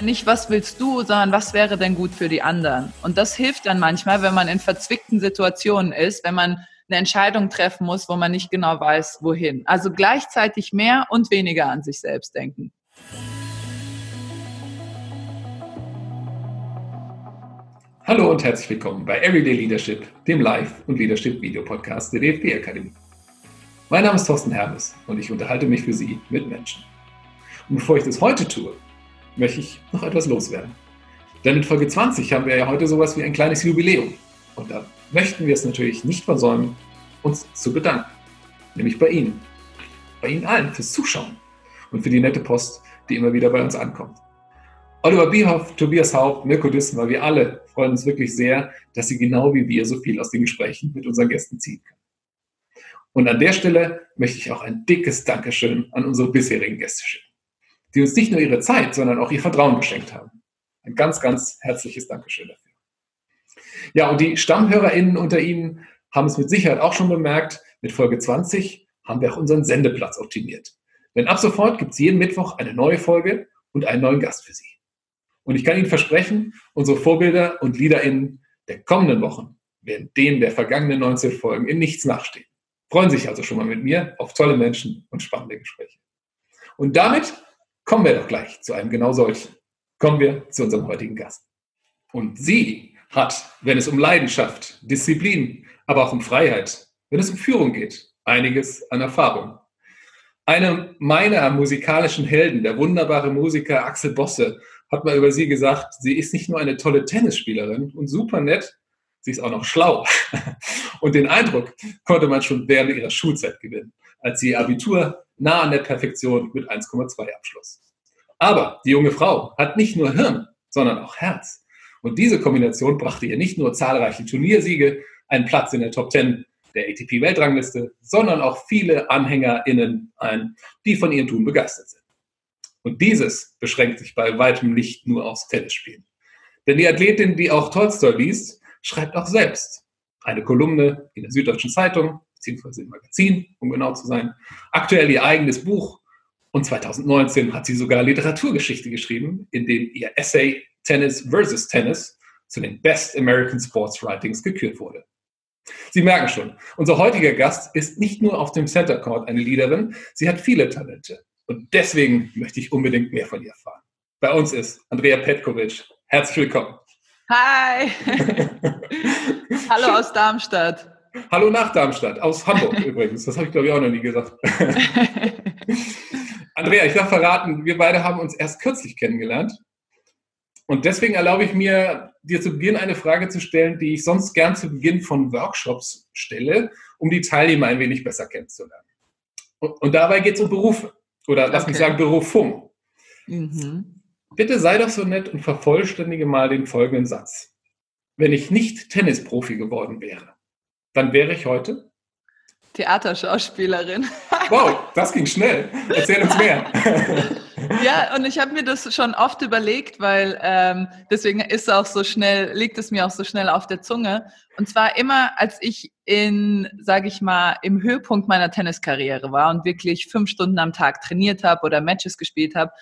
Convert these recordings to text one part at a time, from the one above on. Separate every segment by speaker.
Speaker 1: Nicht, was willst du, sondern was wäre denn gut für die anderen? Und das hilft dann manchmal, wenn man in verzwickten Situationen ist, wenn man eine Entscheidung treffen muss, wo man nicht genau weiß, wohin. Also gleichzeitig mehr und weniger an sich selbst denken.
Speaker 2: Hallo und herzlich willkommen bei Everyday Leadership, dem Live- und Leadership-Video-Podcast der DFB Akademie. Mein Name ist Thorsten Hermes und ich unterhalte mich für Sie mit Menschen. Und bevor ich das heute tue, möchte ich noch etwas loswerden. Denn in Folge 20 haben wir ja heute sowas wie ein kleines Jubiläum. Und da möchten wir es natürlich nicht versäumen, uns zu bedanken. Nämlich bei Ihnen. Bei Ihnen allen fürs Zuschauen und für die nette Post, die immer wieder bei uns ankommt. Oliver Bierhoff, Tobias Haupt, Mirko Dismer, wir alle freuen uns wirklich sehr, dass Sie genau wie wir so viel aus den Gesprächen mit unseren Gästen ziehen können. Und an der Stelle möchte ich auch ein dickes Dankeschön an unsere bisherigen Gäste schicken, die uns nicht nur ihre Zeit, sondern auch ihr Vertrauen geschenkt haben. Ein ganz, ganz herzliches Dankeschön dafür. Ja, und die StammhörerInnen unter Ihnen haben es mit Sicherheit auch schon bemerkt, mit Folge 20 haben wir auch unseren Sendeplatz optimiert. Denn ab sofort gibt es jeden Mittwoch eine neue Folge und einen neuen Gast für Sie. Und ich kann Ihnen versprechen, unsere Vorbilder und LeaderInnen der kommenden Wochen werden denen der vergangenen 19 Folgen in nichts nachstehen. Freuen sich also schon mal mit mir auf tolle Menschen und spannende Gespräche. Und damit kommen wir doch gleich zu einem genau solchen. Kommen wir zu unserem heutigen Gast. Und sie hat, wenn es um Leidenschaft, Disziplin, aber auch um Freiheit, wenn es um Führung geht, einiges an Erfahrung. Eine meiner musikalischen Helden, der wunderbare Musiker Axel Bosse, hat mal über sie gesagt, sie ist nicht nur eine tolle Tennisspielerin und super nett, sie ist auch noch schlau. Und den Eindruck konnte man schon während ihrer Schulzeit gewinnen, als ihr Abitur nah an der Perfektion mit 1,2 abschloss. Aber die junge Frau hat nicht nur Hirn, sondern auch Herz. Und diese Kombination brachte ihr nicht nur zahlreiche Turniersiege, einen Platz in der Top 10 der ATP-Weltrangliste, sondern auch viele AnhängerInnen ein, die von ihrem Tun begeistert sind. Und dieses beschränkt sich bei weitem nicht nur aufs Tennisspielen. Denn die Athletin, die auch Tolstoi liest, schreibt auch selbst eine Kolumne in der Süddeutschen Zeitung, beziehungsweise im Magazin, um genau zu sein, aktuell ihr eigenes Buch und 2019 hat sie sogar Literaturgeschichte geschrieben, in dem ihr Essay Tennis versus Tennis zu den Best American Sports Writings gekürt wurde. Sie merken schon, unser heutiger Gast ist nicht nur auf dem Center Court eine Leaderin, sie hat viele Talente. Und deswegen möchte ich unbedingt mehr von ihr erfahren. Bei uns ist Andrea Petkovic. Herzlich willkommen.
Speaker 1: Hi. Hallo aus Darmstadt.
Speaker 2: Hallo nach Darmstadt, aus Hamburg übrigens. Das habe ich, glaube ich, auch noch nie gesagt. Andrea, ich darf verraten, wir beide haben uns erst kürzlich kennengelernt. Und deswegen erlaube ich mir, dir zu Beginn eine Frage zu stellen, die ich sonst gern zu Beginn von Workshops stelle, um die Teilnehmer ein wenig besser kennenzulernen. Und, und dabei geht es um Berufe. Oder lass okay. mich sagen, Berufung. Mhm. Bitte sei doch so nett und vervollständige mal den folgenden Satz. Wenn ich nicht Tennisprofi geworden wäre, dann wäre ich heute
Speaker 1: Theaterschauspielerin.
Speaker 2: Wow, das ging schnell. Erzähl uns mehr.
Speaker 1: Ja, und ich habe mir das schon oft überlegt, weil ähm, deswegen ist auch so schnell, liegt es mir auch so schnell auf der Zunge. Und zwar immer, als ich in, sage ich mal, im Höhepunkt meiner Tenniskarriere war und wirklich fünf Stunden am Tag trainiert habe oder Matches gespielt habe,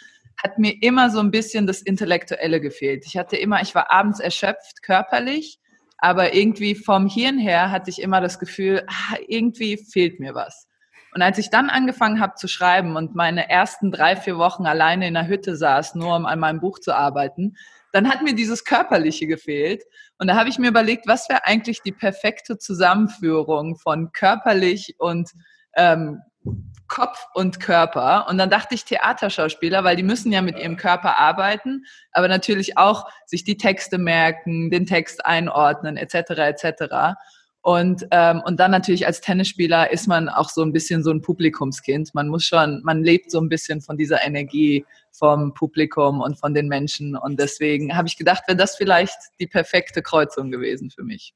Speaker 1: hat mir immer so ein bisschen das Intellektuelle gefehlt. Ich hatte immer, ich war abends erschöpft körperlich, aber irgendwie vom Hirn her hatte ich immer das Gefühl, ah, irgendwie fehlt mir was. Und als ich dann angefangen habe zu schreiben und meine ersten drei, vier Wochen alleine in der Hütte saß, nur um an meinem Buch zu arbeiten, dann hat mir dieses Körperliche gefehlt. Und da habe ich mir überlegt, was wäre eigentlich die perfekte Zusammenführung von körperlich und ähm, Kopf und Körper. Und dann dachte ich Theaterschauspieler, weil die müssen ja mit ihrem Körper arbeiten, aber natürlich auch sich die Texte merken, den Text einordnen, etc. etc. Und, ähm, und dann natürlich als Tennisspieler ist man auch so ein bisschen so ein Publikumskind. Man muss schon, man lebt so ein bisschen von dieser Energie vom Publikum und von den Menschen. Und deswegen habe ich gedacht, wäre das vielleicht die perfekte Kreuzung gewesen für mich.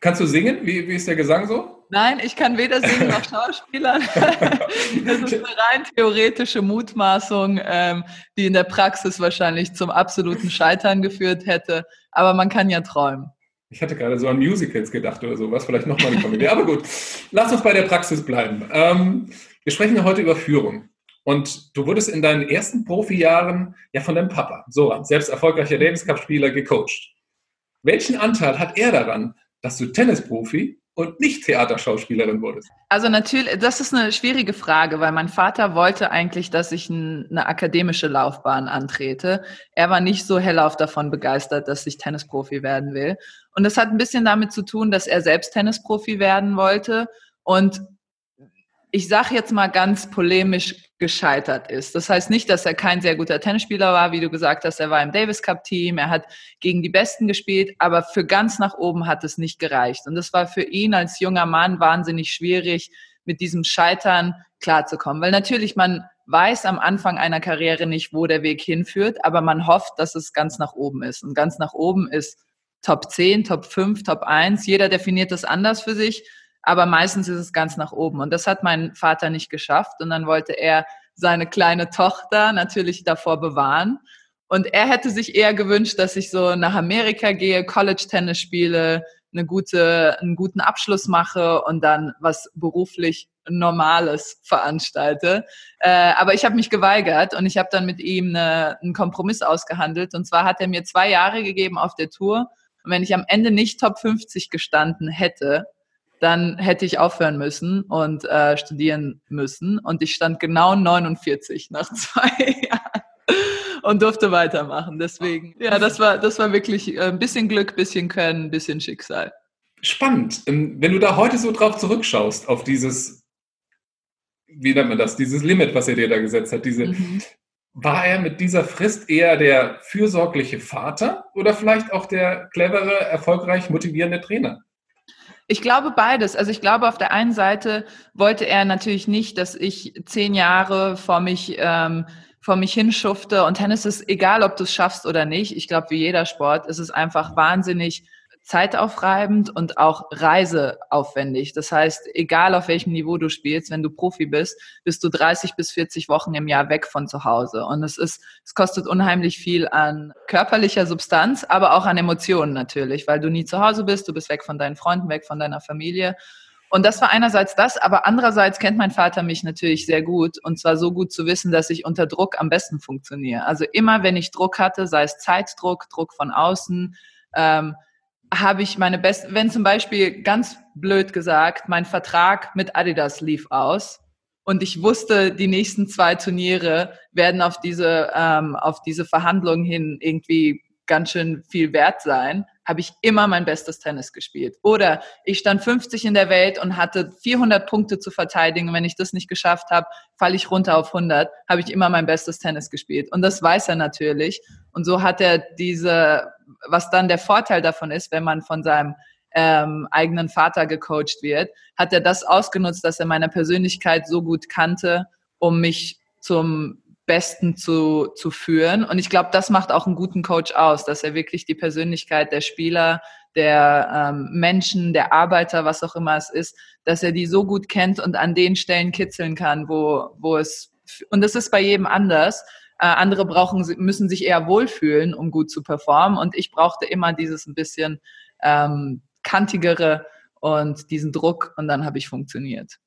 Speaker 2: Kannst du singen? Wie, wie ist der Gesang so?
Speaker 1: Nein, ich kann weder singen noch Schauspielern. das ist eine rein theoretische Mutmaßung, ähm, die in der Praxis wahrscheinlich zum absoluten Scheitern geführt hätte. Aber man kann ja träumen.
Speaker 2: Ich hatte gerade so an Musicals gedacht oder sowas, vielleicht nochmal eine Komödie. Aber gut, lass uns bei der Praxis bleiben. Ähm, wir sprechen ja heute über Führung. Und du wurdest in deinen ersten Profijahren ja von deinem Papa, Soran, selbst erfolgreicher Davis Cup-Spieler, gecoacht. Welchen Anteil hat er daran, dass du Tennisprofi und nicht Theaterschauspielerin wurdest?
Speaker 1: Also natürlich, das ist eine schwierige Frage, weil mein Vater wollte eigentlich, dass ich eine akademische Laufbahn antrete. Er war nicht so hellauf davon begeistert, dass ich Tennisprofi werden will. Und das hat ein bisschen damit zu tun, dass er selbst Tennisprofi werden wollte und ich sage jetzt mal ganz polemisch gescheitert ist. Das heißt nicht, dass er kein sehr guter Tennisspieler war, wie du gesagt hast, er war im Davis Cup Team, er hat gegen die Besten gespielt, aber für ganz nach oben hat es nicht gereicht. Und das war für ihn als junger Mann wahnsinnig schwierig, mit diesem Scheitern klarzukommen. Weil natürlich man weiß am Anfang einer Karriere nicht, wo der Weg hinführt, aber man hofft, dass es ganz nach oben ist. Und ganz nach oben ist Top 10, Top 5, Top 1. Jeder definiert das anders für sich aber meistens ist es ganz nach oben. Und das hat mein Vater nicht geschafft. Und dann wollte er seine kleine Tochter natürlich davor bewahren. Und er hätte sich eher gewünscht, dass ich so nach Amerika gehe, College-Tennis spiele, eine gute, einen guten Abschluss mache und dann was beruflich Normales veranstalte. Äh, aber ich habe mich geweigert und ich habe dann mit ihm eine, einen Kompromiss ausgehandelt. Und zwar hat er mir zwei Jahre gegeben auf der Tour. Und wenn ich am Ende nicht Top 50 gestanden hätte, dann hätte ich aufhören müssen und äh, studieren müssen. Und ich stand genau 49 nach zwei Jahren und durfte weitermachen. Deswegen, ja, das war, das war wirklich äh, ein bisschen Glück, bisschen Können, ein bisschen Schicksal.
Speaker 2: Spannend. Ähm, wenn du da heute so drauf zurückschaust, auf dieses, wie nennt man das, dieses Limit, was er dir da gesetzt hat, diese, mhm. war er mit dieser Frist eher der fürsorgliche Vater oder vielleicht auch der clevere, erfolgreich motivierende Trainer?
Speaker 1: Ich glaube beides. Also ich glaube, auf der einen Seite wollte er natürlich nicht, dass ich zehn Jahre vor mich, ähm, vor mich hinschufte. Und Tennis ist egal, ob du es schaffst oder nicht. Ich glaube, wie jeder Sport ist es einfach wahnsinnig zeitaufreibend und auch reiseaufwendig. Das heißt, egal auf welchem Niveau du spielst, wenn du Profi bist, bist du 30 bis 40 Wochen im Jahr weg von zu Hause. Und es ist, es kostet unheimlich viel an körperlicher Substanz, aber auch an Emotionen natürlich, weil du nie zu Hause bist, du bist weg von deinen Freunden, weg von deiner Familie. Und das war einerseits das, aber andererseits kennt mein Vater mich natürlich sehr gut und zwar so gut zu wissen, dass ich unter Druck am besten funktioniere. Also immer, wenn ich Druck hatte, sei es Zeitdruck, Druck von außen, ähm, habe ich meine besten, wenn zum Beispiel ganz blöd gesagt, mein Vertrag mit Adidas lief aus und ich wusste, die nächsten zwei Turniere werden auf diese, ähm, auf diese Verhandlungen hin irgendwie ganz schön viel wert sein, habe ich immer mein bestes Tennis gespielt. Oder ich stand 50 in der Welt und hatte 400 Punkte zu verteidigen. Wenn ich das nicht geschafft habe, falle ich runter auf 100, habe ich immer mein bestes Tennis gespielt. Und das weiß er natürlich. Und so hat er diese, was dann der Vorteil davon ist, wenn man von seinem ähm, eigenen Vater gecoacht wird, hat er das ausgenutzt, dass er meine Persönlichkeit so gut kannte, um mich zum Besten zu, zu führen. Und ich glaube, das macht auch einen guten Coach aus, dass er wirklich die Persönlichkeit der Spieler, der ähm, Menschen, der Arbeiter, was auch immer es ist, dass er die so gut kennt und an den Stellen kitzeln kann, wo, wo es, und das ist bei jedem anders. Äh, andere brauchen, müssen sich eher wohlfühlen, um gut zu performen. Und ich brauchte immer dieses ein bisschen ähm, kantigere und diesen Druck und dann habe ich funktioniert.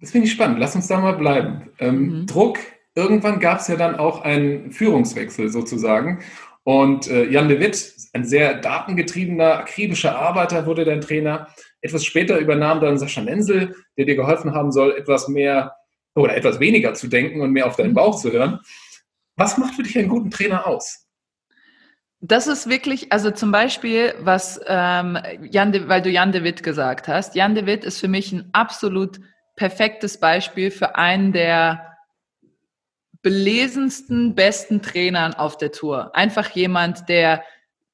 Speaker 2: Das finde ich spannend. Lass uns da mal bleiben. Ähm, mhm. Druck irgendwann gab es ja dann auch einen Führungswechsel sozusagen. Und äh, Jan de Witt, ein sehr datengetriebener, akribischer Arbeiter, wurde dein Trainer. Etwas später übernahm dann Sascha Nenzel, der dir geholfen haben soll, etwas mehr oder etwas weniger zu denken und mehr auf deinen Bauch zu hören. Was macht für dich einen guten Trainer aus?
Speaker 1: Das ist wirklich, also zum Beispiel, was ähm, Jan de, weil du Jan de Witt gesagt hast. Jan de Witt ist für mich ein absolut perfektes Beispiel für einen der belesensten, besten Trainern auf der Tour. Einfach jemand, der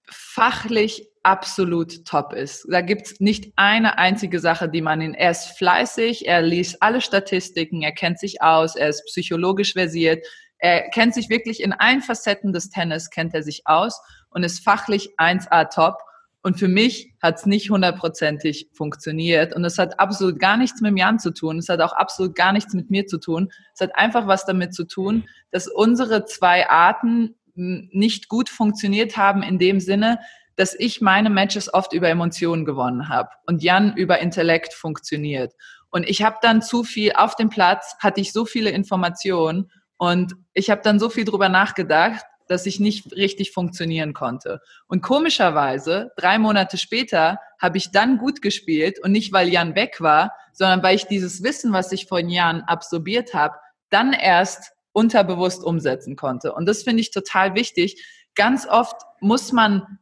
Speaker 1: fachlich absolut top ist. Da gibt's nicht eine einzige Sache, die man ihn, er ist fleißig, er liest alle Statistiken, er kennt sich aus, er ist psychologisch versiert, er kennt sich wirklich in allen Facetten des Tennis, kennt er sich aus und ist fachlich 1A top. Und für mich hat es nicht hundertprozentig funktioniert. Und es hat absolut gar nichts mit Jan zu tun. Es hat auch absolut gar nichts mit mir zu tun. Es hat einfach was damit zu tun, dass unsere zwei Arten nicht gut funktioniert haben in dem Sinne, dass ich meine Matches oft über Emotionen gewonnen habe und Jan über Intellekt funktioniert. Und ich habe dann zu viel auf dem Platz, hatte ich so viele Informationen und ich habe dann so viel drüber nachgedacht, dass ich nicht richtig funktionieren konnte. Und komischerweise, drei Monate später, habe ich dann gut gespielt und nicht, weil Jan weg war, sondern weil ich dieses Wissen, was ich vor Jahren absorbiert habe, dann erst unterbewusst umsetzen konnte. Und das finde ich total wichtig. Ganz oft muss man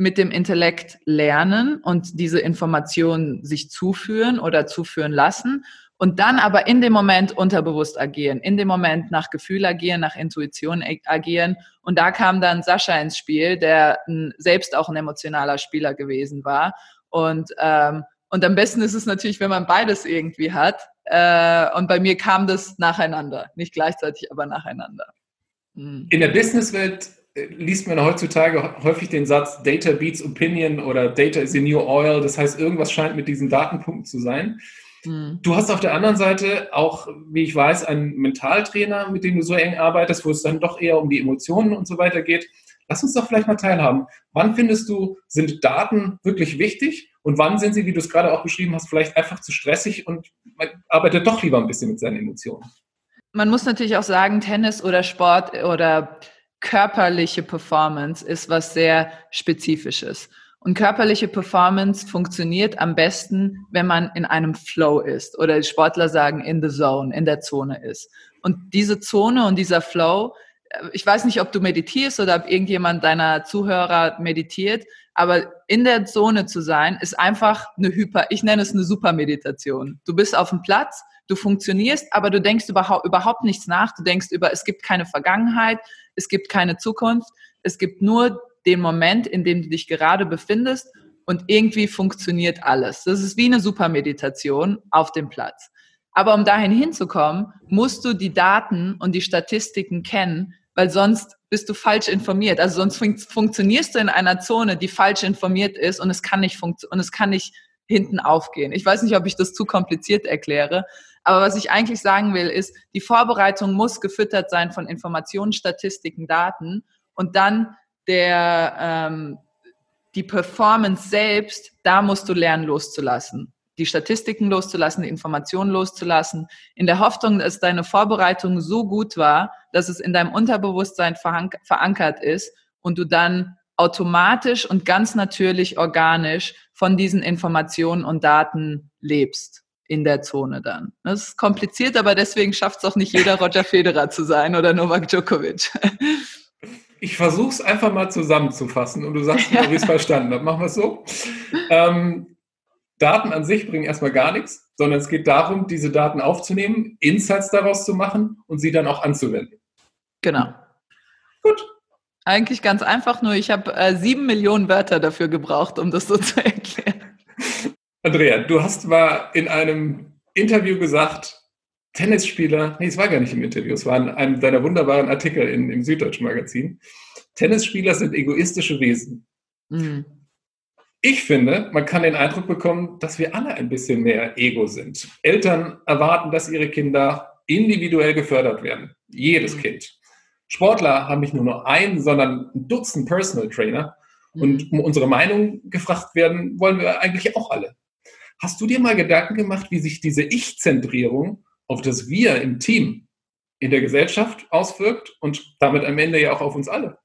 Speaker 1: mit dem Intellekt lernen und diese Informationen sich zuführen oder zuführen lassen und dann aber in dem Moment unterbewusst agieren, in dem Moment nach Gefühl agieren, nach Intuition agieren. Und da kam dann Sascha ins Spiel, der selbst auch ein emotionaler Spieler gewesen war. Und, ähm, und am besten ist es natürlich, wenn man beides irgendwie hat. Äh, und bei mir kam das nacheinander, nicht gleichzeitig, aber nacheinander.
Speaker 2: Hm. In der Businesswelt liest man heutzutage häufig den Satz Data beats Opinion oder Data is the new oil. Das heißt, irgendwas scheint mit diesen Datenpunkten zu sein. Mhm. Du hast auf der anderen Seite auch, wie ich weiß, einen Mentaltrainer, mit dem du so eng arbeitest, wo es dann doch eher um die Emotionen und so weiter geht. Lass uns doch vielleicht mal teilhaben. Wann findest du, sind Daten wirklich wichtig und wann sind sie, wie du es gerade auch beschrieben hast, vielleicht einfach zu stressig und man arbeitet doch lieber ein bisschen mit seinen Emotionen?
Speaker 1: Man muss natürlich auch sagen, Tennis oder Sport oder körperliche Performance ist was sehr Spezifisches. Und körperliche Performance funktioniert am besten, wenn man in einem Flow ist oder Sportler sagen in the zone, in der Zone ist. Und diese Zone und dieser Flow, äh, ich weiß nicht, ob du meditierst oder ob irgendjemand deiner Zuhörer meditiert, aber in der Zone zu sein, ist einfach eine Hyper, ich nenne es eine Supermeditation. Du bist auf dem Platz, du funktionierst, aber du denkst überhaupt, überhaupt nichts nach. Du denkst über, es gibt keine Vergangenheit, es gibt keine Zukunft, es gibt nur den Moment, in dem du dich gerade befindest und irgendwie funktioniert alles. Das ist wie eine Supermeditation auf dem Platz. Aber um dahin hinzukommen, musst du die Daten und die Statistiken kennen, weil sonst bist du falsch informiert. Also sonst fun funktionierst du in einer Zone, die falsch informiert ist und es kann nicht und es kann nicht hinten aufgehen. Ich weiß nicht, ob ich das zu kompliziert erkläre, aber was ich eigentlich sagen will, ist, die Vorbereitung muss gefüttert sein von Informationen, Statistiken, Daten und dann der, ähm, die Performance selbst, da musst du lernen loszulassen. Die Statistiken loszulassen, die Informationen loszulassen, in der Hoffnung, dass deine Vorbereitung so gut war, dass es in deinem Unterbewusstsein verankert ist und du dann automatisch und ganz natürlich organisch von diesen Informationen und Daten lebst in der Zone dann. Das ist kompliziert, aber deswegen schafft es auch nicht jeder Roger Federer zu sein oder Novak Djokovic.
Speaker 2: Ich versuche es einfach mal zusammenzufassen und du sagst ich es verstanden habe. Machen wir es so. Ähm, Daten an sich bringen erstmal gar nichts, sondern es geht darum, diese Daten aufzunehmen, Insights daraus zu machen und sie dann auch anzuwenden.
Speaker 1: Genau. Gut. Eigentlich ganz einfach, nur ich habe äh, sieben Millionen Wörter dafür gebraucht, um das so zu erklären.
Speaker 2: Andrea, du hast mal in einem Interview gesagt, Tennisspieler, nee, es war gar nicht im Interview, es war in einem deiner wunderbaren Artikel in, im Süddeutschen Magazin. Tennisspieler sind egoistische Wesen. Mhm. Ich finde, man kann den Eindruck bekommen, dass wir alle ein bisschen mehr Ego sind. Eltern erwarten, dass ihre Kinder individuell gefördert werden. Jedes mhm. Kind. Sportler haben nicht nur nur einen, sondern ein Dutzend Personal Trainer. Mhm. Und um unsere Meinung gefragt werden, wollen wir eigentlich auch alle. Hast du dir mal Gedanken gemacht, wie sich diese Ich-Zentrierung auf das Wir im Team in der Gesellschaft auswirkt und damit am Ende ja auch auf uns alle.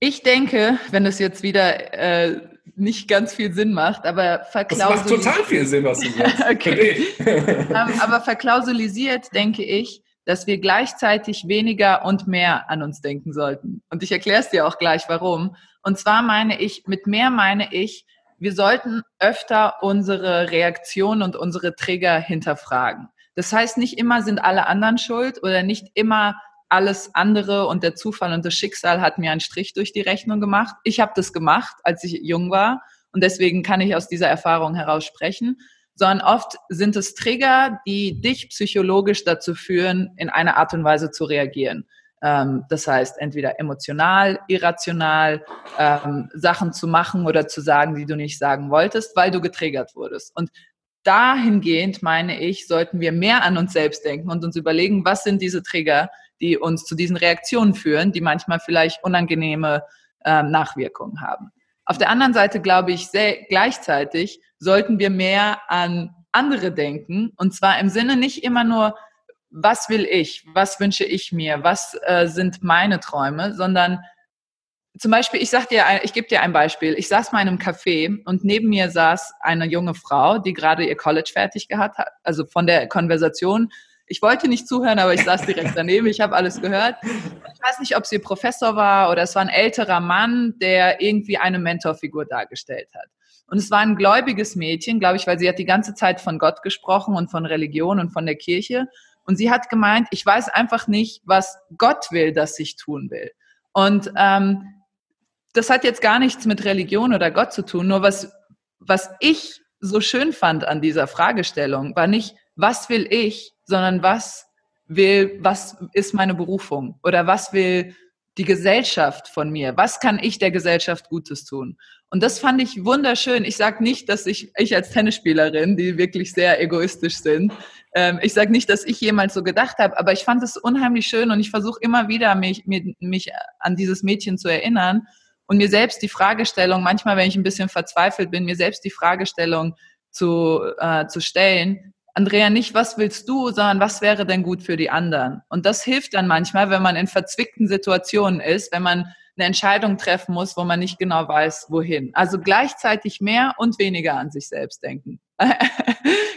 Speaker 1: Ich denke, wenn es jetzt wieder äh, nicht ganz viel Sinn macht, aber
Speaker 2: verklausulisiert. Das macht total viel Sinn, was du sagst. okay.
Speaker 1: um, aber verklausulisiert denke ich, dass wir gleichzeitig weniger und mehr an uns denken sollten. Und ich erkläre es dir auch gleich, warum. Und zwar meine ich, mit mehr meine ich, wir sollten öfter unsere Reaktionen und unsere Trigger hinterfragen. Das heißt, nicht immer sind alle anderen schuld oder nicht immer alles andere und der Zufall und das Schicksal hat mir einen Strich durch die Rechnung gemacht. Ich habe das gemacht, als ich jung war und deswegen kann ich aus dieser Erfahrung heraus sprechen, sondern oft sind es Trigger, die dich psychologisch dazu führen, in einer Art und Weise zu reagieren. Ähm, das heißt, entweder emotional, irrational, ähm, Sachen zu machen oder zu sagen, die du nicht sagen wolltest, weil du getriggert wurdest. Und dahingehend, meine ich, sollten wir mehr an uns selbst denken und uns überlegen, was sind diese Trigger, die uns zu diesen Reaktionen führen, die manchmal vielleicht unangenehme äh, Nachwirkungen haben. Auf der anderen Seite glaube ich, sehr, gleichzeitig sollten wir mehr an andere denken. Und zwar im Sinne nicht immer nur, was will ich, was wünsche ich mir, was äh, sind meine Träume, sondern zum Beispiel, ich sag dir, ich gebe dir ein Beispiel. Ich saß mal in einem Café und neben mir saß eine junge Frau, die gerade ihr College fertig gehabt hat. Also von der Konversation. Ich wollte nicht zuhören, aber ich saß direkt daneben. Ich habe alles gehört. Ich weiß nicht, ob sie Professor war oder es war ein älterer Mann, der irgendwie eine Mentorfigur dargestellt hat. Und es war ein gläubiges Mädchen, glaube ich, weil sie hat die ganze Zeit von Gott gesprochen und von Religion und von der Kirche. Und sie hat gemeint, ich weiß einfach nicht, was Gott will, dass ich tun will. Und ähm, das hat jetzt gar nichts mit Religion oder Gott zu tun, nur was, was ich so schön fand an dieser Fragestellung, war nicht, was will ich, sondern was will, was ist meine Berufung oder was will die Gesellschaft von mir? Was kann ich der Gesellschaft Gutes tun? Und das fand ich wunderschön. Ich sage nicht, dass ich, ich als Tennisspielerin, die wirklich sehr egoistisch sind, ähm, ich sage nicht, dass ich jemals so gedacht habe, aber ich fand es unheimlich schön und ich versuche immer wieder, mich, mich, mich an dieses Mädchen zu erinnern und mir selbst die Fragestellung, manchmal, wenn ich ein bisschen verzweifelt bin, mir selbst die Fragestellung zu, äh, zu stellen, Andrea, nicht was willst du, sondern was wäre denn gut für die anderen? Und das hilft dann manchmal, wenn man in verzwickten Situationen ist, wenn man eine Entscheidung treffen muss, wo man nicht genau weiß, wohin. Also gleichzeitig mehr und weniger an sich selbst denken.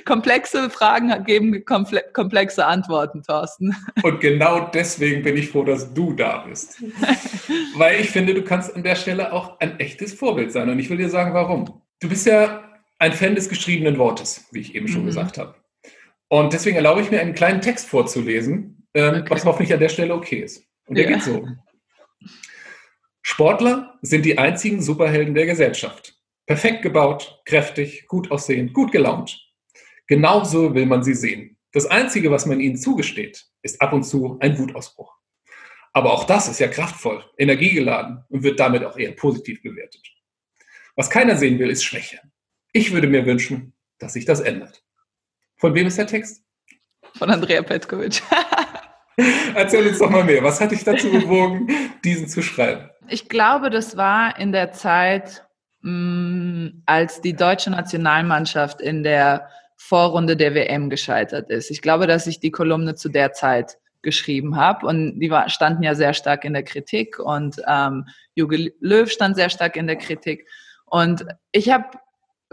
Speaker 1: komplexe Fragen geben komplexe Antworten, Thorsten.
Speaker 2: Und genau deswegen bin ich froh, dass du da bist. Weil ich finde, du kannst an der Stelle auch ein echtes Vorbild sein. Und ich will dir sagen, warum. Du bist ja ein Fan des geschriebenen Wortes, wie ich eben schon mhm. gesagt habe. Und deswegen erlaube ich mir, einen kleinen Text vorzulesen, ähm, okay. was hoffentlich an der Stelle okay ist. Und der ja. geht so. Sportler sind die einzigen Superhelden der Gesellschaft. Perfekt gebaut, kräftig, gut aussehend, gut gelaunt. Genauso will man sie sehen. Das Einzige, was man ihnen zugesteht, ist ab und zu ein Wutausbruch. Aber auch das ist ja kraftvoll, energiegeladen und wird damit auch eher positiv bewertet. Was keiner sehen will, ist Schwäche. Ich würde mir wünschen, dass sich das ändert. Von wem ist der Text?
Speaker 1: Von Andrea Petkovic.
Speaker 2: Erzähl uns doch mal mehr. Was hat dich dazu bewogen, diesen zu schreiben?
Speaker 1: Ich glaube, das war in der Zeit, mm, als die deutsche Nationalmannschaft in der Vorrunde der WM gescheitert ist. Ich glaube, dass ich die Kolumne zu der Zeit geschrieben habe und die war, standen ja sehr stark in der Kritik und ähm, Jogi Löw stand sehr stark in der Kritik. Und ich habe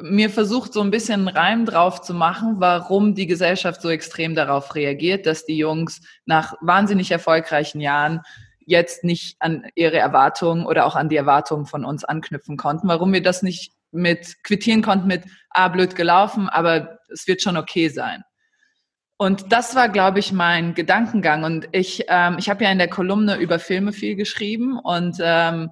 Speaker 1: mir versucht, so ein bisschen einen Reim drauf zu machen, warum die Gesellschaft so extrem darauf reagiert, dass die Jungs nach wahnsinnig erfolgreichen Jahren jetzt nicht an ihre Erwartungen oder auch an die Erwartungen von uns anknüpfen konnten, warum wir das nicht mit quittieren konnten mit, ah, blöd gelaufen, aber es wird schon okay sein. Und das war, glaube ich, mein Gedankengang. Und ich, ähm, ich habe ja in der Kolumne über Filme viel geschrieben und ähm,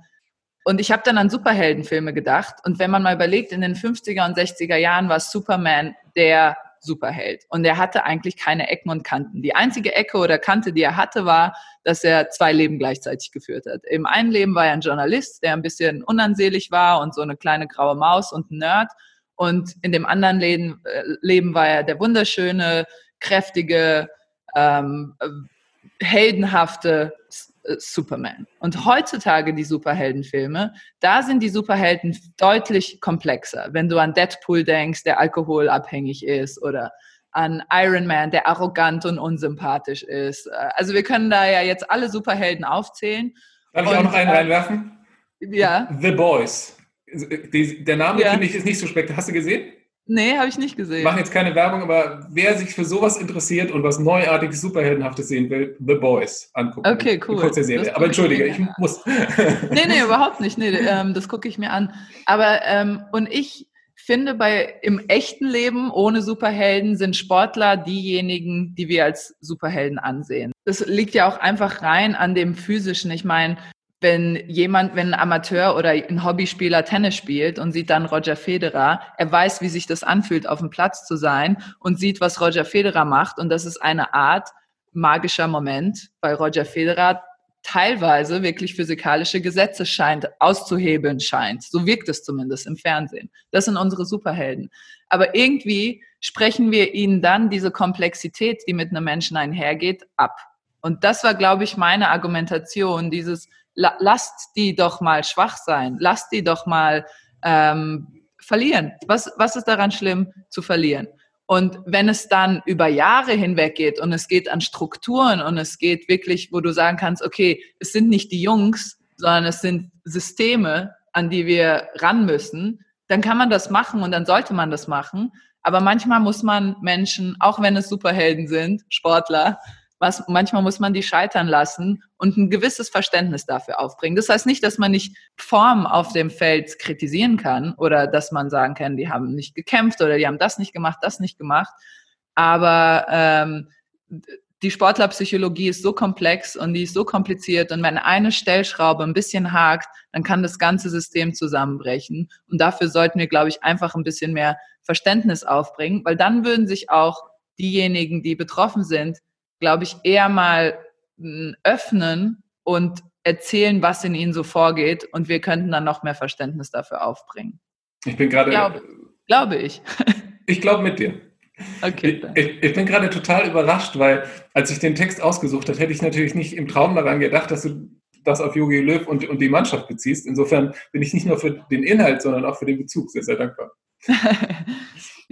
Speaker 1: und ich habe dann an Superheldenfilme gedacht. Und wenn man mal überlegt, in den 50er und 60er Jahren war Superman der Superheld. Und er hatte eigentlich keine Ecken und Kanten. Die einzige Ecke oder Kante, die er hatte, war, dass er zwei Leben gleichzeitig geführt hat. Im einen Leben war er ein Journalist, der ein bisschen unansehlich war und so eine kleine graue Maus und ein Nerd. Und in dem anderen Leben, äh, Leben war er der wunderschöne, kräftige, ähm, äh, heldenhafte Superman. Und heutzutage die Superheldenfilme, da sind die Superhelden deutlich komplexer. Wenn du an Deadpool denkst, der alkoholabhängig ist oder an Iron Man, der arrogant und unsympathisch ist. Äh, also wir können da ja jetzt alle Superhelden aufzählen.
Speaker 2: Darf ich auch noch einen äh, reinwerfen?
Speaker 1: Ja.
Speaker 2: The Boys. Der Name ja. finde ich ist nicht so spektakulär. Hast du gesehen?
Speaker 1: Nee, habe ich nicht gesehen.
Speaker 2: Wir machen jetzt keine Werbung, aber wer sich für sowas interessiert und was neuartiges, superheldenhaftes sehen will, The Boys angucken.
Speaker 1: Okay, cool.
Speaker 2: kurze Serie. Aber entschuldige, ich, ich muss.
Speaker 1: nee, nee, überhaupt nicht. Nee, ähm, das gucke ich mir an. Aber, ähm, und ich finde, bei im echten Leben ohne Superhelden sind Sportler diejenigen, die wir als Superhelden ansehen. Das liegt ja auch einfach rein an dem physischen. Ich meine, wenn jemand, wenn ein Amateur oder ein Hobbyspieler Tennis spielt und sieht dann Roger Federer, er weiß, wie sich das anfühlt, auf dem Platz zu sein und sieht, was Roger Federer macht. Und das ist eine Art magischer Moment, weil Roger Federer teilweise wirklich physikalische Gesetze scheint, auszuhebeln scheint. So wirkt es zumindest im Fernsehen. Das sind unsere Superhelden. Aber irgendwie sprechen wir ihnen dann diese Komplexität, die mit einem Menschen einhergeht, ab. Und das war, glaube ich, meine Argumentation, dieses, la, lasst die doch mal schwach sein, lasst die doch mal ähm, verlieren. Was, was ist daran schlimm zu verlieren? Und wenn es dann über Jahre hinweg geht und es geht an Strukturen und es geht wirklich, wo du sagen kannst, okay, es sind nicht die Jungs, sondern es sind Systeme, an die wir ran müssen, dann kann man das machen und dann sollte man das machen. Aber manchmal muss man Menschen, auch wenn es Superhelden sind, Sportler, was, manchmal muss man die scheitern lassen und ein gewisses Verständnis dafür aufbringen. Das heißt nicht, dass man nicht Formen auf dem Feld kritisieren kann oder dass man sagen kann, die haben nicht gekämpft oder die haben das nicht gemacht, das nicht gemacht. Aber ähm, die Sportlerpsychologie ist so komplex und die ist so kompliziert und wenn eine Stellschraube ein bisschen hakt, dann kann das ganze System zusammenbrechen. Und dafür sollten wir, glaube ich, einfach ein bisschen mehr Verständnis aufbringen, weil dann würden sich auch diejenigen, die betroffen sind, glaube ich, eher mal hm, öffnen und erzählen, was in ihnen so vorgeht und wir könnten dann noch mehr Verständnis dafür aufbringen.
Speaker 2: Ich bin gerade.
Speaker 1: Glaube, glaube ich.
Speaker 2: Ich glaube mit dir. Okay. Ich, ich, bin gerade total überrascht, weil als ich den Text ausgesucht habe, hätte ich natürlich nicht im Traum daran gedacht, dass du das auf Jogi Löw und, und die Mannschaft beziehst. Insofern bin ich nicht nur für den Inhalt, sondern auch für den Bezug sehr, sehr dankbar.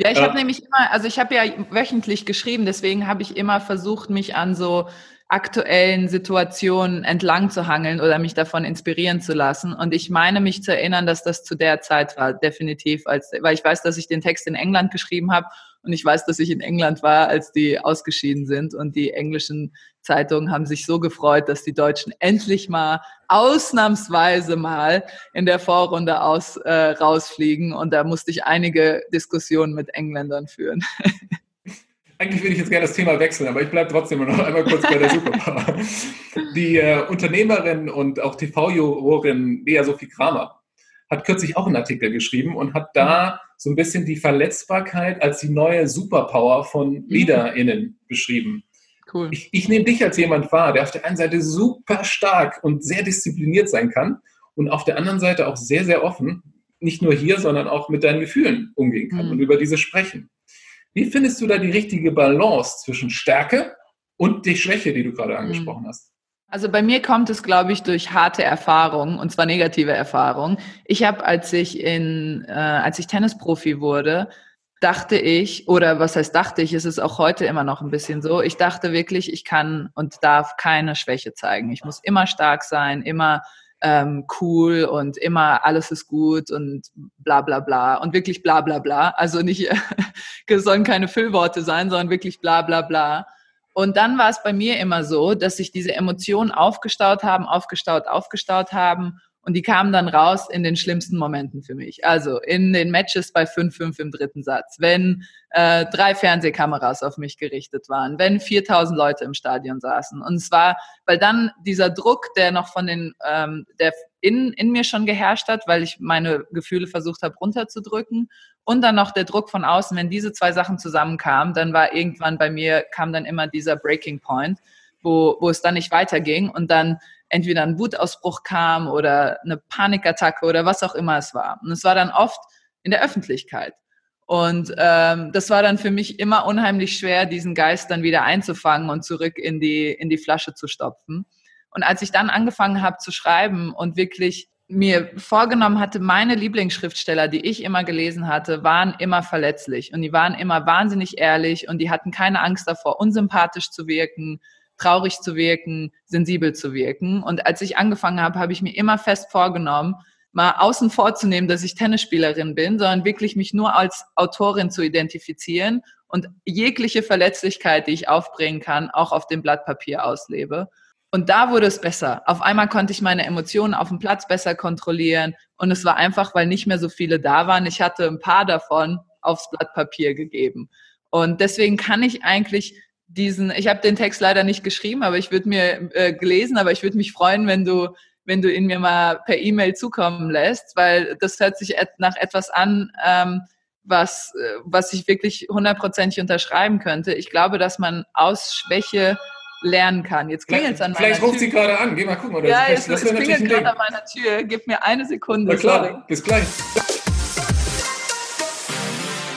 Speaker 1: ja, ich habe äh, nämlich immer, also ich habe ja wöchentlich geschrieben, deswegen habe ich immer versucht, mich an so aktuellen Situationen entlang zu hangeln oder mich davon inspirieren zu lassen. Und ich meine mich zu erinnern, dass das zu der Zeit war, definitiv, als, weil ich weiß, dass ich den Text in England geschrieben habe und ich weiß, dass ich in England war, als die ausgeschieden sind. Und die englischen Zeitungen haben sich so gefreut, dass die Deutschen endlich mal ausnahmsweise mal in der Vorrunde aus, äh, rausfliegen. Und da musste ich einige Diskussionen mit Engländern führen.
Speaker 2: Eigentlich würde ich jetzt gerne das Thema wechseln, aber ich bleibe trotzdem noch einmal kurz bei der Superpower. Die äh, Unternehmerin und auch TV-Jurorin Lea Sophie Kramer hat kürzlich auch einen Artikel geschrieben und hat da so ein bisschen die Verletzbarkeit als die neue Superpower von mhm. LeaderInnen beschrieben. Cool. Ich, ich nehme dich als jemand wahr, der auf der einen Seite super stark und sehr diszipliniert sein kann und auf der anderen Seite auch sehr, sehr offen, nicht nur hier, sondern auch mit deinen Gefühlen umgehen kann mhm. und über diese sprechen. Wie findest du da die richtige Balance zwischen Stärke und die Schwäche, die du gerade mhm. angesprochen hast?
Speaker 1: Also bei mir kommt es, glaube ich, durch harte Erfahrungen und zwar negative Erfahrungen. Ich habe, als ich in, äh, als ich Tennisprofi wurde, dachte ich, oder was heißt dachte ich, ist es auch heute immer noch ein bisschen so. Ich dachte wirklich, ich kann und darf keine Schwäche zeigen. Ich muss immer stark sein, immer ähm, cool und immer alles ist gut und bla bla bla und wirklich bla bla bla. Also nicht, es sollen keine Füllworte sein, sondern wirklich bla bla bla. Und dann war es bei mir immer so, dass sich diese Emotionen aufgestaut haben, aufgestaut, aufgestaut haben. Und die kamen dann raus in den schlimmsten Momenten für mich. Also in den Matches bei 5-5 im dritten Satz, wenn äh, drei Fernsehkameras auf mich gerichtet waren, wenn 4000 Leute im Stadion saßen. Und es war, weil dann dieser Druck, der noch von den, ähm, der in, in mir schon geherrscht hat, weil ich meine Gefühle versucht habe runterzudrücken und dann noch der Druck von außen, wenn diese zwei Sachen zusammenkamen, dann war irgendwann bei mir, kam dann immer dieser Breaking Point, wo, wo es dann nicht weiterging und dann entweder ein Wutausbruch kam oder eine Panikattacke oder was auch immer es war. Und es war dann oft in der Öffentlichkeit. Und ähm, das war dann für mich immer unheimlich schwer, diesen Geist dann wieder einzufangen und zurück in die, in die Flasche zu stopfen. Und als ich dann angefangen habe zu schreiben und wirklich mir vorgenommen hatte, meine Lieblingsschriftsteller, die ich immer gelesen hatte, waren immer verletzlich und die waren immer wahnsinnig ehrlich und die hatten keine Angst davor, unsympathisch zu wirken, traurig zu wirken, sensibel zu wirken. Und als ich angefangen habe, habe ich mir immer fest vorgenommen, mal außen vorzunehmen, dass ich Tennisspielerin bin, sondern wirklich mich nur als Autorin zu identifizieren und jegliche Verletzlichkeit, die ich aufbringen kann, auch auf dem Blatt Papier auslebe. Und da wurde es besser. Auf einmal konnte ich meine Emotionen auf dem Platz besser kontrollieren. Und es war einfach, weil nicht mehr so viele da waren. Ich hatte ein paar davon aufs Blatt Papier gegeben. Und deswegen kann ich eigentlich diesen, ich habe den Text leider nicht geschrieben, aber ich würde mir äh, gelesen, aber ich würde mich freuen, wenn du, wenn du ihn mir mal per E-Mail zukommen lässt, weil das hört sich et nach etwas an, ähm, was, äh, was ich wirklich hundertprozentig unterschreiben könnte. Ich glaube, dass man aus Schwäche lernen kann. Jetzt klingelt es an
Speaker 2: meiner Vielleicht ruft Tür. sie gerade an. Geh mal gucken. Oder
Speaker 1: ja, es, das es klingelt gerade an meiner Tür. Gib mir eine Sekunde.
Speaker 2: Na klar, sorry. bis gleich.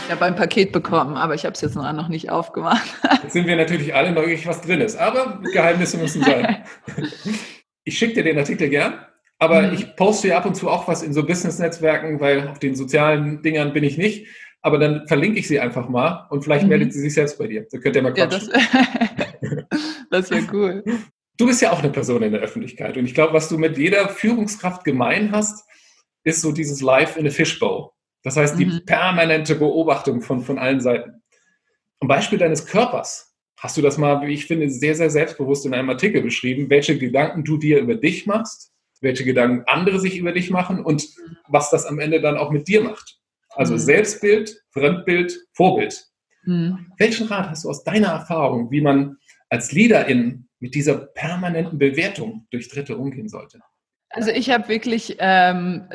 Speaker 1: Ich habe ein Paket bekommen, aber ich habe es jetzt noch nicht aufgemacht.
Speaker 2: Jetzt sind wir natürlich alle neugierig, was drin ist. Aber Geheimnisse müssen sein. Ich schicke dir den Artikel gern. Aber mhm. ich poste ja ab und zu auch was in so Business-Netzwerken, weil auf den sozialen Dingern bin ich nicht. aber dann verlinke ich sie einfach mal und vielleicht mhm. meldet sie sich selbst bei dir. Da könnt ihr mal quatschen. Ja, das,
Speaker 1: wäre cool.
Speaker 2: Du bist ja auch eine Person in der Öffentlichkeit und ich glaube, was du mit jeder Führungskraft gemein hast, ist so dieses Life in a Fishbowl. Das heißt, die mhm. permanente Beobachtung von, von allen Seiten. Am Beispiel deines Körpers hast du das mal, wie ich finde, sehr, sehr selbstbewusst in einem Artikel beschrieben, welche Gedanken du dir über dich machst, welche Gedanken andere sich über dich machen und was das am Ende dann auch mit dir macht. Also mhm. Selbstbild, Fremdbild, Vorbild. Mhm. Welchen Rat hast du aus deiner Erfahrung, wie man als Leaderin mit dieser permanenten Bewertung durch Dritte umgehen sollte?
Speaker 1: Also ich habe wirklich ähm,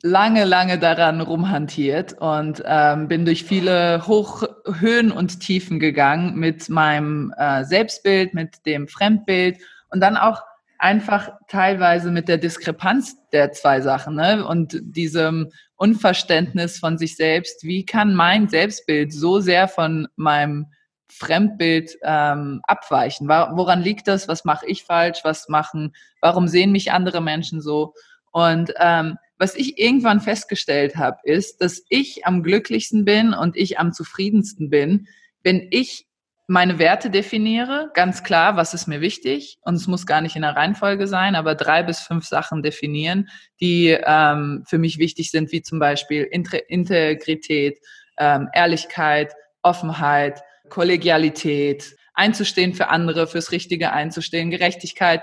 Speaker 1: lange, lange daran rumhantiert und ähm, bin durch viele Hoch Höhen und Tiefen gegangen mit meinem äh, Selbstbild, mit dem Fremdbild und dann auch einfach teilweise mit der Diskrepanz der zwei Sachen ne? und diesem Unverständnis von sich selbst. Wie kann mein Selbstbild so sehr von meinem Fremdbild ähm, abweichen? Woran liegt das? Was mache ich falsch? Was machen? Warum sehen mich andere Menschen so? Und ähm, was ich irgendwann festgestellt habe, ist, dass ich am glücklichsten bin und ich am zufriedensten bin, wenn ich meine Werte definiere, ganz klar, was ist mir wichtig. Und es muss gar nicht in der Reihenfolge sein, aber drei bis fünf Sachen definieren, die ähm, für mich wichtig sind, wie zum Beispiel Integrität, ähm, Ehrlichkeit, Offenheit, Kollegialität, einzustehen für andere, fürs Richtige einzustehen, Gerechtigkeit.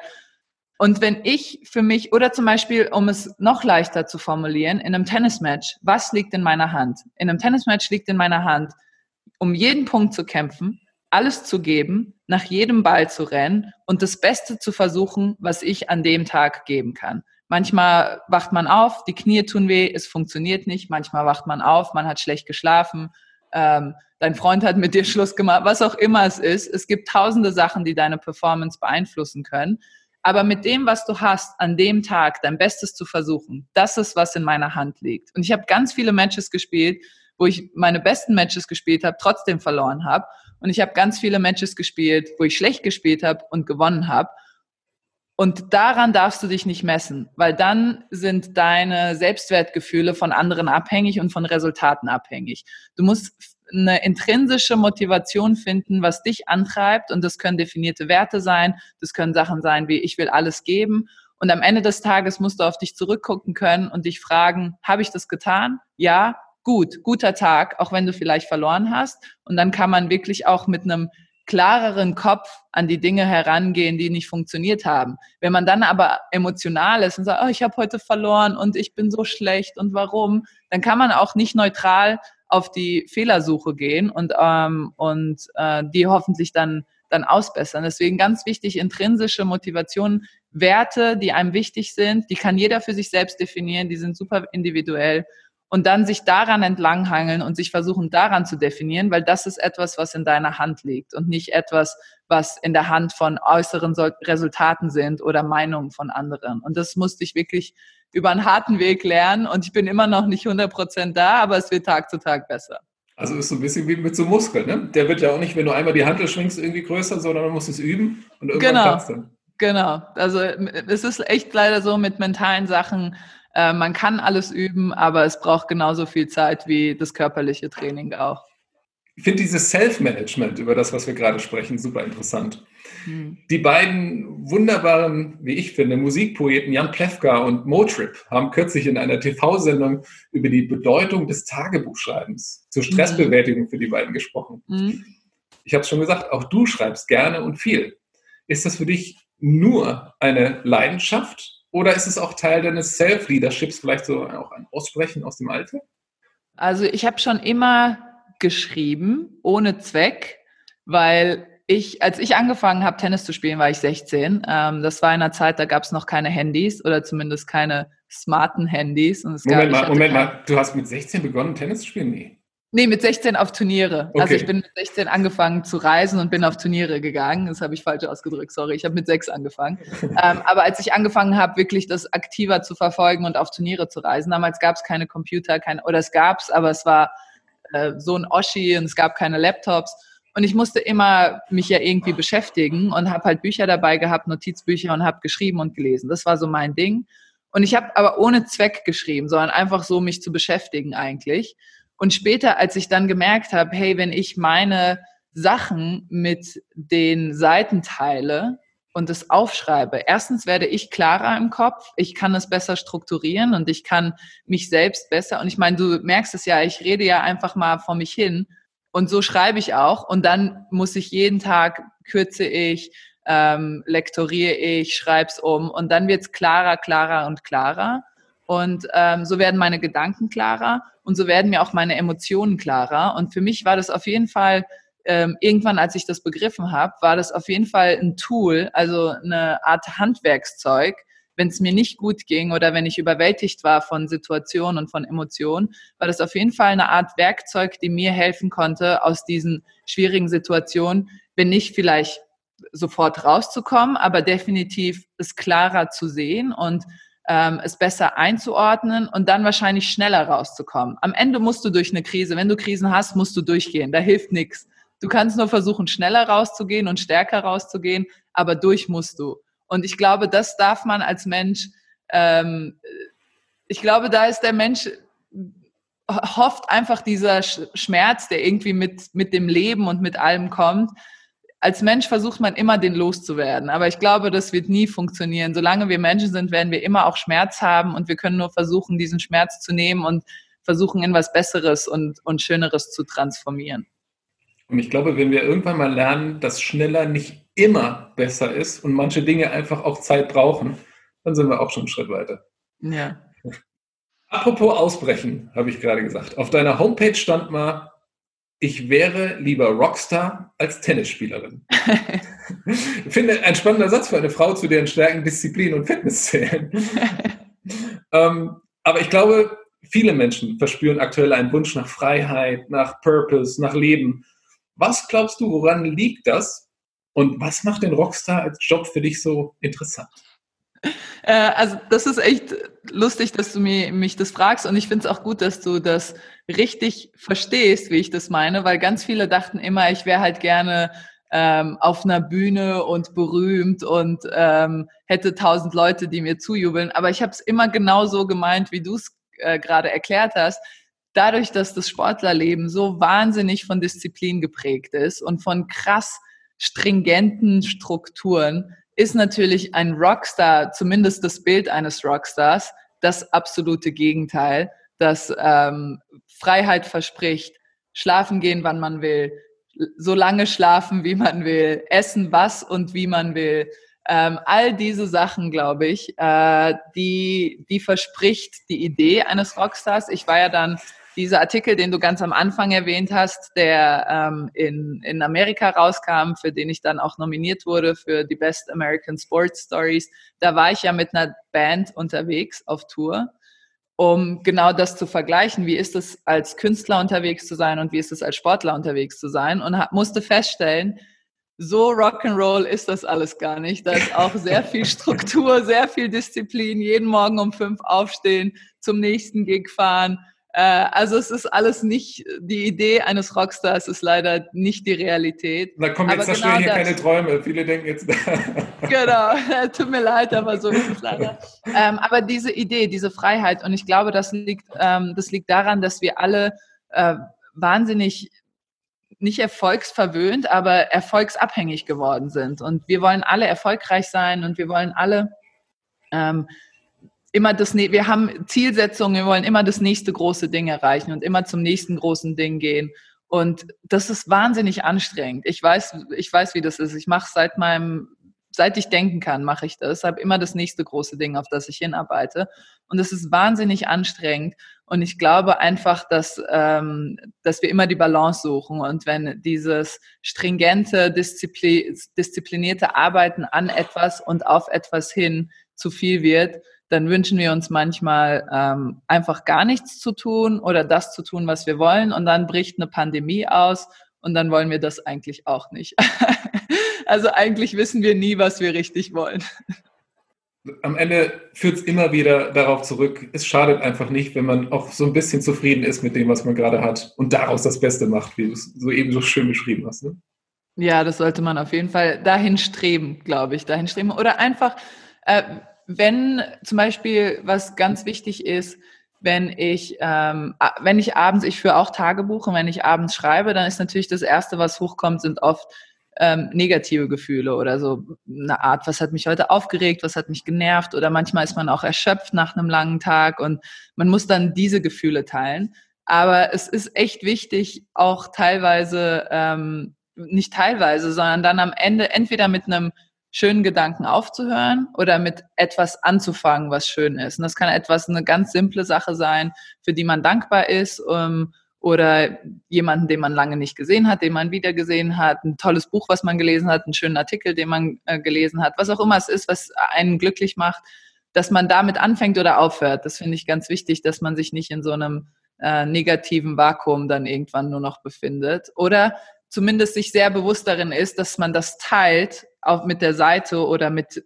Speaker 1: Und wenn ich für mich, oder zum Beispiel, um es noch leichter zu formulieren, in einem Tennismatch, was liegt in meiner Hand? In einem Tennismatch liegt in meiner Hand, um jeden Punkt zu kämpfen, alles zu geben, nach jedem Ball zu rennen und das Beste zu versuchen, was ich an dem Tag geben kann. Manchmal wacht man auf, die Knie tun weh, es funktioniert nicht. Manchmal wacht man auf, man hat schlecht geschlafen, ähm, dein Freund hat mit dir Schluss gemacht, was auch immer es ist. Es gibt tausende Sachen, die deine Performance beeinflussen können. Aber mit dem, was du hast, an dem Tag dein Bestes zu versuchen, das ist, was in meiner Hand liegt. Und ich habe ganz viele Matches gespielt, wo ich meine besten Matches gespielt habe, trotzdem verloren habe. Und ich habe ganz viele Matches gespielt, wo ich schlecht gespielt habe und gewonnen habe. Und daran darfst du dich nicht messen, weil dann sind deine Selbstwertgefühle von anderen abhängig und von Resultaten abhängig. Du musst eine intrinsische Motivation finden, was dich antreibt. Und das können definierte Werte sein. Das können Sachen sein wie, ich will alles geben. Und am Ende des Tages musst du auf dich zurückgucken können und dich fragen, habe ich das getan? Ja, gut, guter Tag, auch wenn du vielleicht verloren hast. Und dann kann man wirklich auch mit einem klareren Kopf an die Dinge herangehen, die nicht funktioniert haben. Wenn man dann aber emotional ist und sagt, oh, ich habe heute verloren und ich bin so schlecht und warum, dann kann man auch nicht neutral auf die Fehlersuche gehen und, ähm, und äh, die hoffentlich dann, dann ausbessern. Deswegen ganz wichtig, intrinsische Motivation, Werte, die einem wichtig sind, die kann jeder für sich selbst definieren, die sind super individuell und dann sich daran entlanghangeln und sich versuchen daran zu definieren, weil das ist etwas, was in deiner Hand liegt und nicht etwas, was in der Hand von äußeren Resultaten sind oder Meinungen von anderen. Und das musste ich wirklich über einen harten Weg lernen und ich bin immer noch nicht 100 Prozent da, aber es wird Tag zu Tag besser.
Speaker 2: Also ist so ein bisschen wie mit so Muskeln, ne? Der wird ja auch nicht, wenn du einmal die Handel schwingst, irgendwie größer, sondern man muss es üben und irgendwann
Speaker 1: genau. kannst du. Genau. Also es ist echt leider so mit mentalen Sachen, äh, man kann alles üben, aber es braucht genauso viel Zeit wie das körperliche Training auch.
Speaker 2: Ich finde dieses Self-Management, über das, was wir gerade sprechen, super interessant. Hm. Die beiden wunderbaren, wie ich finde, Musikpoeten Jan Plewka und Motrip haben kürzlich in einer TV-Sendung über die Bedeutung des Tagebuchschreibens zur hm. Stressbewältigung für die beiden gesprochen. Hm. Ich habe es schon gesagt, auch du schreibst gerne und viel. Ist das für dich nur eine Leidenschaft oder ist es auch Teil deines Self-Leaderships, vielleicht so auch ein Aussprechen aus dem Alltag?
Speaker 1: Also ich habe schon immer geschrieben, ohne Zweck, weil ich, als ich angefangen habe, Tennis zu spielen, war ich 16. Ähm, das war in einer Zeit, da gab es noch keine Handys oder zumindest keine smarten Handys.
Speaker 2: Moment gab, mal, Moment mal, du hast mit 16 begonnen, Tennis zu spielen? Nee.
Speaker 1: Nee, mit 16 auf Turniere. Also okay. Also ich bin mit 16 angefangen zu reisen und bin auf Turniere gegangen. Das habe ich falsch ausgedrückt, sorry. Ich habe mit sechs angefangen. ähm, aber als ich angefangen habe, wirklich das aktiver zu verfolgen und auf Turniere zu reisen, damals gab es keine Computer, keine, oder es gab es, aber es war äh, so ein Oschi und es gab keine Laptops. Und ich musste immer mich ja irgendwie beschäftigen und habe halt Bücher dabei gehabt, Notizbücher und habe geschrieben und gelesen. Das war so mein Ding. Und ich habe aber ohne Zweck geschrieben, sondern einfach so mich zu beschäftigen eigentlich. Und später, als ich dann gemerkt habe, hey, wenn ich meine Sachen mit den Seiten teile und es aufschreibe, erstens werde ich klarer im Kopf, ich kann es besser strukturieren und ich kann mich selbst besser. Und ich meine, du merkst es ja, ich rede ja einfach mal vor mich hin und so schreibe ich auch. Und dann muss ich jeden Tag kürze ich, ähm, lektoriere ich, schreib's um und dann wird's klarer, klarer und klarer. Und ähm, so werden meine Gedanken klarer und so werden mir auch meine Emotionen klarer. Und für mich war das auf jeden Fall ähm, irgendwann, als ich das begriffen habe, war das auf jeden Fall ein Tool, also eine Art Handwerkszeug, wenn es mir nicht gut ging oder wenn ich überwältigt war von Situationen und von Emotionen, war das auf jeden Fall eine Art Werkzeug, die mir helfen konnte, aus diesen schwierigen Situationen, wenn nicht vielleicht sofort rauszukommen, aber definitiv es klarer zu sehen und ähm, es besser einzuordnen und dann wahrscheinlich schneller rauszukommen. Am Ende musst du durch eine Krise, wenn du Krisen hast, musst du durchgehen. Da hilft nichts. Du kannst nur versuchen, schneller rauszugehen und stärker rauszugehen, aber durch musst du. Und ich glaube, das darf man als Mensch, ähm, ich glaube, da ist der Mensch, hofft einfach dieser Schmerz, der irgendwie mit, mit dem Leben und mit allem kommt. Als Mensch versucht man immer, den loszuwerden. Aber ich glaube, das wird nie funktionieren. Solange wir Menschen sind, werden wir immer auch Schmerz haben und wir können nur versuchen, diesen Schmerz zu nehmen und versuchen, in was Besseres und, und Schöneres zu transformieren.
Speaker 2: Und ich glaube, wenn wir irgendwann mal lernen, dass schneller nicht immer besser ist und manche Dinge einfach auch Zeit brauchen, dann sind wir auch schon einen Schritt weiter.
Speaker 1: Ja.
Speaker 2: Apropos Ausbrechen, habe ich gerade gesagt. Auf deiner Homepage stand mal, ich wäre lieber Rockstar als Tennisspielerin. ich finde ein spannender Satz für eine Frau, zu deren Stärken Disziplin und Fitness zählen. ähm, aber ich glaube, viele Menschen verspüren aktuell einen Wunsch nach Freiheit, nach Purpose, nach Leben. Was glaubst du, woran liegt das? Und was macht den Rockstar als Job für dich so interessant?
Speaker 1: Äh, also das ist echt lustig, dass du mich das fragst und ich finde es auch gut, dass du das richtig verstehst, wie ich das meine, weil ganz viele dachten immer, ich wäre halt gerne ähm, auf einer Bühne und berühmt und ähm, hätte tausend Leute, die mir zujubeln. Aber ich habe es immer genau so gemeint, wie du es äh, gerade erklärt hast dadurch, dass das Sportlerleben so wahnsinnig von Disziplin geprägt ist und von krass stringenten Strukturen, ist natürlich ein Rockstar, zumindest das Bild eines Rockstars, das absolute Gegenteil, das ähm, Freiheit verspricht, schlafen gehen, wann man will, so lange schlafen, wie man will, essen was und wie man will. Ähm, all diese Sachen, glaube ich, äh, die, die verspricht die Idee eines Rockstars. Ich war ja dann dieser Artikel, den du ganz am Anfang erwähnt hast, der ähm, in, in Amerika rauskam, für den ich dann auch nominiert wurde für die Best American Sports Stories, da war ich ja mit einer Band unterwegs auf Tour, um genau das zu vergleichen. Wie ist es als Künstler unterwegs zu sein und wie ist es als Sportler unterwegs zu sein? Und hab, musste feststellen, so Rock'n'Roll ist das alles gar nicht. Da ist auch sehr viel Struktur, sehr viel Disziplin, jeden Morgen um fünf aufstehen, zum nächsten Gig fahren also es ist alles nicht die Idee eines Rockstars, ist leider nicht die Realität.
Speaker 2: Da kommen jetzt genau hier das. keine Träume. Viele denken jetzt.
Speaker 1: genau, tut mir leid, aber so ist es leider. Ähm, aber diese Idee, diese Freiheit, und ich glaube, das liegt, ähm, das liegt daran, dass wir alle äh, wahnsinnig nicht erfolgsverwöhnt, aber erfolgsabhängig geworden sind. Und wir wollen alle erfolgreich sein und wir wollen alle ähm, immer das, wir haben Zielsetzungen, wir wollen immer das nächste große Ding erreichen und immer zum nächsten großen Ding gehen. Und das ist wahnsinnig anstrengend. Ich weiß, ich weiß, wie das ist. Ich mache seit meinem, seit ich denken kann, mache ich das. Habe immer das nächste große Ding, auf das ich hinarbeite. Und es ist wahnsinnig anstrengend. Und ich glaube einfach, dass, ähm, dass wir immer die Balance suchen. Und wenn dieses stringente, disziplin disziplinierte Arbeiten an etwas und auf etwas hin zu viel wird, dann wünschen wir uns manchmal ähm, einfach gar nichts zu tun oder das zu tun, was wir wollen. Und dann bricht eine Pandemie aus und dann wollen wir das eigentlich auch nicht. also eigentlich wissen wir nie, was wir richtig wollen.
Speaker 2: Am Ende führt es immer wieder darauf zurück, es schadet einfach nicht, wenn man auch so ein bisschen zufrieden ist mit dem, was man gerade hat und daraus das Beste macht, wie du es so eben so schön beschrieben hast. Ne?
Speaker 1: Ja, das sollte man auf jeden Fall dahin streben, glaube ich, dahin streben. Oder einfach, äh, wenn zum Beispiel, was ganz wichtig ist, wenn ich, ähm, wenn ich abends, ich führe auch Tagebuch und wenn ich abends schreibe, dann ist natürlich das Erste, was hochkommt, sind oft ähm, negative Gefühle oder so eine Art, was hat mich heute aufgeregt, was hat mich genervt oder manchmal ist man auch erschöpft nach einem langen Tag und man muss dann diese Gefühle teilen. Aber es ist echt wichtig, auch teilweise, ähm, nicht teilweise, sondern dann am Ende entweder mit einem schönen Gedanken aufzuhören oder mit etwas anzufangen, was schön ist. Und das kann etwas, eine ganz simple Sache sein, für die man dankbar ist, ähm, oder jemanden, den man lange nicht gesehen hat, den man wieder gesehen hat, ein tolles Buch, was man gelesen hat, einen schönen Artikel, den man äh, gelesen hat, was auch immer es ist, was einen glücklich macht, dass man damit anfängt oder aufhört. Das finde ich ganz wichtig, dass man sich nicht in so einem äh, negativen Vakuum dann irgendwann nur noch befindet. Oder zumindest sich sehr bewusst darin ist, dass man das teilt, auch mit der Seite oder mit,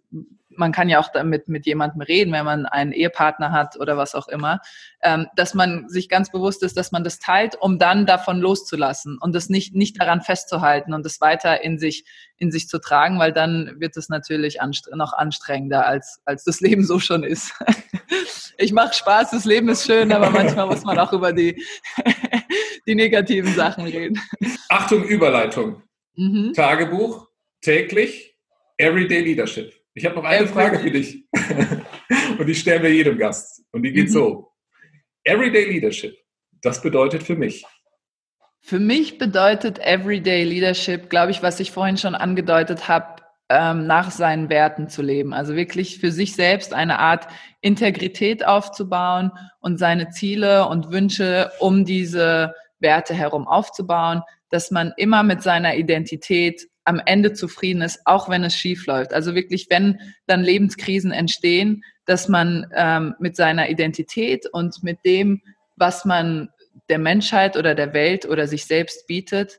Speaker 1: man kann ja auch damit mit jemandem reden, wenn man einen Ehepartner hat oder was auch immer, ähm, dass man sich ganz bewusst ist, dass man das teilt, um dann davon loszulassen und das nicht, nicht daran festzuhalten und das weiter in sich, in sich zu tragen, weil dann wird es natürlich anstre noch anstrengender, als, als das Leben so schon ist. ich mache Spaß, das Leben ist schön, aber manchmal muss man auch über die, die negativen Sachen reden.
Speaker 2: Achtung, Überleitung. Mhm. Tagebuch, täglich, Everyday Leadership. Ich habe noch eine Everyday. Frage für dich. Und die stellen wir jedem Gast. Und die geht mhm. so. Everyday Leadership, das bedeutet für mich.
Speaker 1: Für mich bedeutet Everyday Leadership, glaube ich, was ich vorhin schon angedeutet habe, ähm, nach seinen Werten zu leben. Also wirklich für sich selbst eine Art Integrität aufzubauen und seine Ziele und Wünsche um diese Werte herum aufzubauen, dass man immer mit seiner Identität am Ende zufrieden ist, auch wenn es schief läuft. Also wirklich, wenn dann Lebenskrisen entstehen, dass man ähm, mit seiner Identität und mit dem, was man der Menschheit oder der Welt oder sich selbst bietet,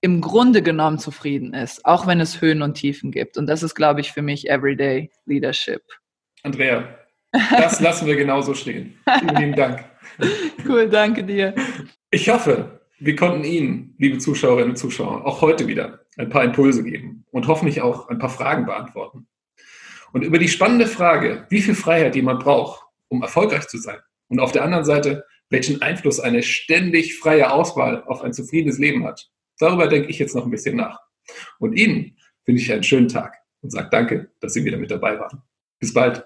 Speaker 1: im Grunde genommen zufrieden ist, auch wenn es Höhen und Tiefen gibt. Und das ist, glaube ich, für mich Everyday Leadership.
Speaker 2: Andrea, das lassen wir genauso stehen. Vielen lieben Dank.
Speaker 1: Cool, danke dir.
Speaker 2: Ich hoffe, wir konnten Ihnen, liebe Zuschauerinnen und Zuschauer, auch heute wieder ein paar Impulse geben und hoffentlich auch ein paar Fragen beantworten. Und über die spannende Frage, wie viel Freiheit jemand braucht, um erfolgreich zu sein, und auf der anderen Seite, welchen Einfluss eine ständig freie Auswahl auf ein zufriedenes Leben hat, Darüber denke ich jetzt noch ein bisschen nach. Und Ihnen wünsche ich einen schönen Tag und sage danke, dass Sie wieder mit dabei waren. Bis bald.